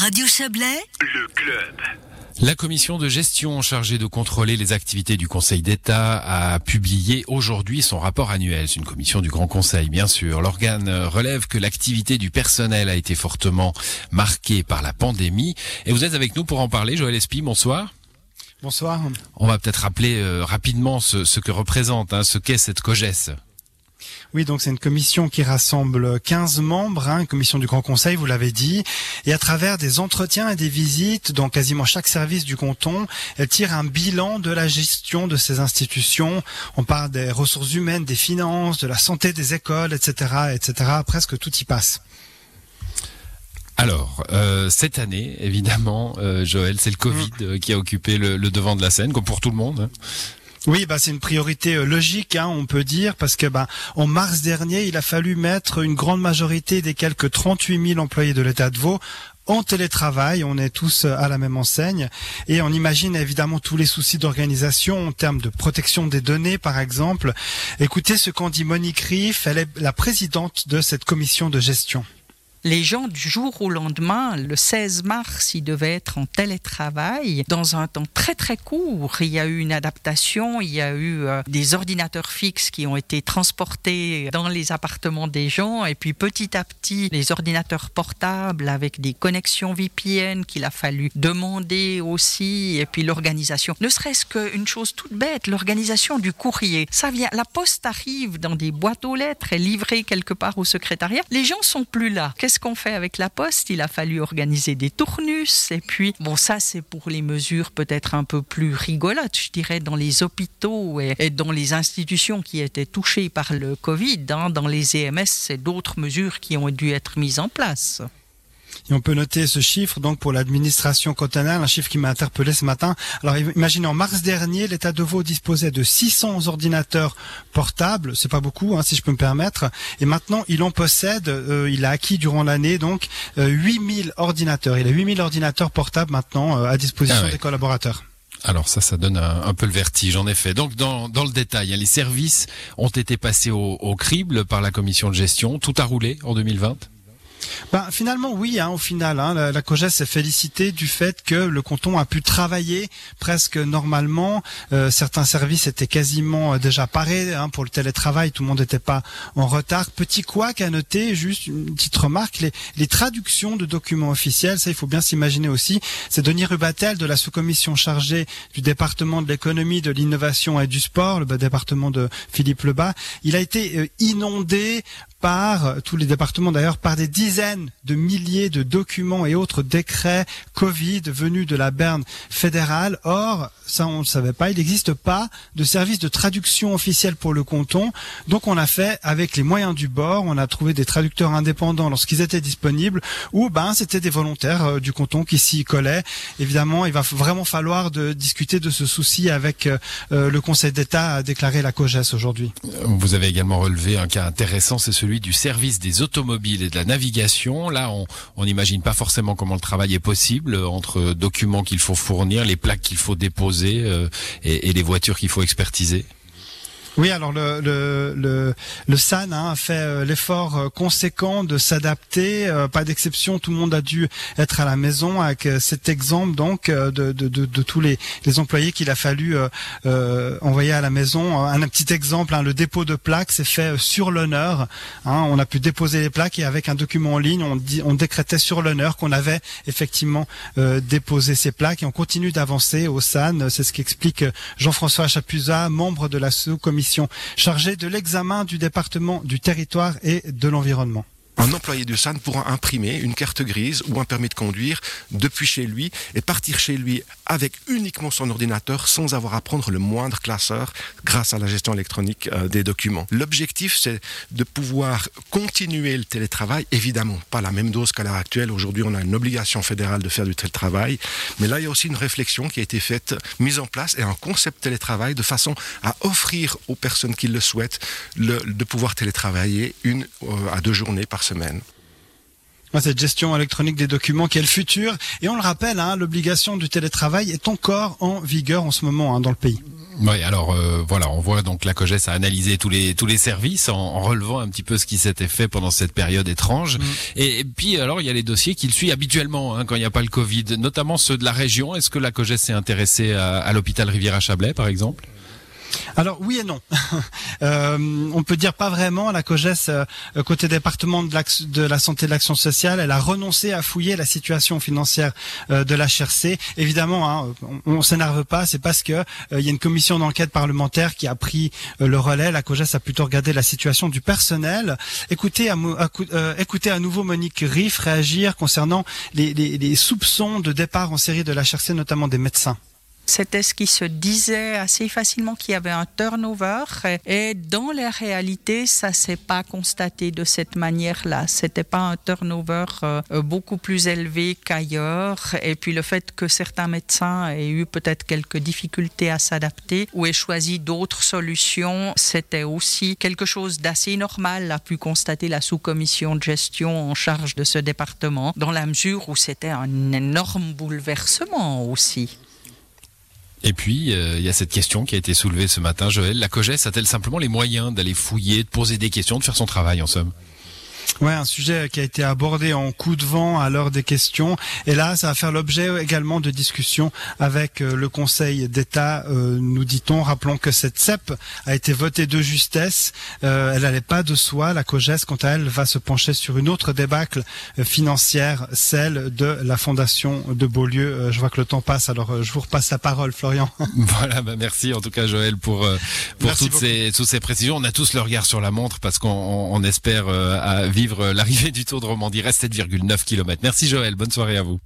Radio Chablais, le club. La commission de gestion chargée de contrôler les activités du Conseil d'État a publié aujourd'hui son rapport annuel. C'est une commission du Grand Conseil, bien sûr. L'organe relève que l'activité du personnel a été fortement marquée par la pandémie. Et vous êtes avec nous pour en parler. Joël Espy, bonsoir. Bonsoir. On va peut-être rappeler euh, rapidement ce, que représente, hein, ce qu'est cette COGES. Oui, donc c'est une commission qui rassemble 15 membres, hein, une commission du Grand Conseil, vous l'avez dit, et à travers des entretiens et des visites dans quasiment chaque service du canton, elle tire un bilan de la gestion de ces institutions. On parle des ressources humaines, des finances, de la santé des écoles, etc., etc. Presque tout y passe. Alors, euh, cette année, évidemment, euh, Joël, c'est le Covid mm. euh, qui a occupé le, devant de la scène, comme pour tout le monde. Oui, bah c'est une priorité euh, logique, hein, on peut dire, parce que bah, en mars dernier, il a fallu mettre une grande majorité des quelques 38 000 employés de l'État de Vaud en télétravail, on est tous euh, à la même enseigne. Et on imagine évidemment tous les soucis d'organisation en termes de protection des données par exemple. Écoutez ce qu'en dit Monique Riff, elle est la présidente de cette commission de gestion les gens du jour au lendemain, le 16 mars, ils devaient être en télétravail dans un temps très très court. Il y a eu une adaptation, il y a eu euh, des ordinateurs fixes qui ont été transportés dans les appartements des gens et puis petit à petit les ordinateurs portables avec des connexions VPN qu'il a fallu demander aussi et puis l'organisation. Ne serait-ce qu'une chose toute bête, l'organisation du courrier. Ça vient, la poste arrive dans des boîtes aux lettres et livrée quelque part au secrétariat. Les gens sont plus là qu'est-ce qu'on fait avec la poste? Il a fallu organiser des tournus. Et puis, bon, ça, c'est pour les mesures peut-être un peu plus rigolotes, je dirais, dans les hôpitaux et, dans les institutions qui étaient touchées par le Covid. Hein. dans les EMS, c'est d'autres mesures qui ont dû être mises en place. Et on peut noter ce chiffre donc pour l'administration cantonale, un chiffre qui m'a interpellé ce matin. Alors imaginez en mars dernier, l'État de Vaud disposait de 600 ordinateurs portables, c'est pas beaucoup hein, si je peux me permettre, et maintenant il en possède, euh, il a acquis durant l'année donc 8000 euh, ordinateurs. Il a 8000 ordinateurs portables maintenant euh, à disposition ah des collaborateurs. Alors ça, ça donne un, peu le vertige, en effet. Donc dans, dans le détail, hein, les services ont été passés au, au crible par la commission de gestion. Tout a roulé en 2020 ben, finalement, oui, hein, au final, hein, la, la COGES s'est félicitée du fait que le canton a pu travailler presque normalement. Euh, certains services étaient quasiment euh, déjà parés hein, pour le télétravail, tout le monde n'était pas en retard. Petit quoi qu'à noter, juste une petite remarque, les, les, traductions de documents officiels, ça il faut bien s'imaginer aussi, c'est Denis Rubatel de la sous-commission chargée du département de l'économie, de l'innovation et du sport, le département de Philippe Lebas. Il a été euh, inondé par tous les départements d'ailleurs par des dizaines de milliers de documents et autres décrets Covid venus de la Berne fédérale. Or, ça on ne savait pas, il n'existe pas de service de traduction officiel pour le canton. Donc on a fait avec les moyens du bord, on a trouvé des traducteurs indépendants lorsqu'ils étaient disponibles ou ben c'était des volontaires euh, du canton qui s'y collaient. Évidemment, il va vraiment falloir de discuter de ce souci avec euh, le Conseil d'État a déclaré la COGES aujourd'hui. Vous avez également relevé un cas intéressant, c'est celui du service des automobiles et de la navigation. Là, on n'imagine pas forcément comment le travail est possible entre documents qu'il faut fournir, les plaques qu'il faut déposer euh, et les voitures qu'il faut expertiser. Oui, alors le, le, le, le SAN hein, a fait euh, l'effort euh, conséquent de s'adapter. Euh, pas d'exception, tout le monde a dû être à la maison avec cet exemple donc de, de, de, de tous les, les employés qu'il a fallu envoyer à la maison. Un, petit exemple, hein, le dépôt de plaques s'est fait sur l'honneur. Hein, on a pu déposer les plaques et avec un document en ligne, on, dit, on décrétait sur l'honneur qu'on avait effectivement déposé ces plaques et on continue d'avancer au SAN. C'est ce qu'explique Jean-François Chapuzat, membre de la sous-commission chargée de l'examen du département du territoire et de l'environnement. Un employé du SAN pourra imprimer une carte grise ou un permis de conduire depuis chez lui et partir chez lui avec uniquement son ordinateur sans avoir à prendre le moindre classeur grâce à la gestion électronique euh, des documents. L'objectif, c'est de pouvoir continuer le télétravail. Évidemment, pas la même dose qu'à l'heure actuelle. Aujourd'hui, on a une obligation fédérale de faire du télétravail. Mais là, il y a aussi une réflexion qui a été faite, mise en place et un concept télétravail de façon à offrir aux personnes qui le souhaitent de pouvoir télétravailler une euh, à deux journées par semaine semaine. Cette gestion électronique des documents qui est le futur. Et on le rappelle, hein, l'obligation du télétravail est encore en vigueur en ce moment hein, dans le pays. Oui, alors euh, voilà, on voit donc la COGES a analysé tous les tous les services en, relevant un petit peu ce qui s'était fait pendant cette période étrange. Mm. Et, puis alors il y a les dossiers qu'il suit habituellement hein, quand il n'y a pas le Covid, notamment ceux de la région. Est-ce que la COGES s'est intéressée à, à l'hôpital Rivière-à-Chablais, par exemple? Alors oui et non. euh, on peut dire pas vraiment. La COGES, euh, côté département de, la santé et de l'action sociale, elle a renoncé à fouiller la situation financière euh, de l'HRC. Évidemment, hein, on, s'énerve pas. C'est parce que euh, il y a une commission d'enquête parlementaire qui a pris le relais. La COGES a plutôt regardé la situation du personnel. Écoutez à, à nouveau Monique Riff réagir concernant les, soupçons de départ en série de l'HRC, notamment des médecins. C'était ce qui se disait assez facilement qu'il y avait un turnover et dans la réalité, ça s'est pas constaté de cette manière-là. C'était pas un turnover euh, beaucoup plus élevé qu'ailleurs et puis le fait que certains médecins aient eu peut-être quelques difficultés à s'adapter ou aient choisi d'autres solutions, c'était aussi quelque chose d'assez normal a pu constater la sous-commission de gestion en charge de ce département dans la mesure où c'était un énorme bouleversement aussi. Et puis, euh, il y a cette question qui a été soulevée ce matin, Joël. La COGES a-t-elle simplement les moyens d'aller fouiller, de poser des questions, de faire son travail en somme? Ouais, un sujet qui a été abordé en coup de vent à l'heure des questions. Et là, ça va faire l'objet également de discussions avec euh, le Conseil d'État, euh, nous dit-on. Rappelons que cette CEP a été votée de justesse. Euh, elle n'allait pas de soi. La COGES, quant à elle, va se pencher sur une autre débâcle financière, celle de la Fondation de Beaulieu. je vois que le temps passe, alors je vous repasse la parole, Florian. voilà, bah merci en tout cas, Joël, pour, pour toutes ces, toutes ces précisions. On a tous le regard sur la montre parce qu'on on espère vivre l'arrivée du Tour de Romandie. Reste 7,9 km. Merci Joël, bonne soirée à vous.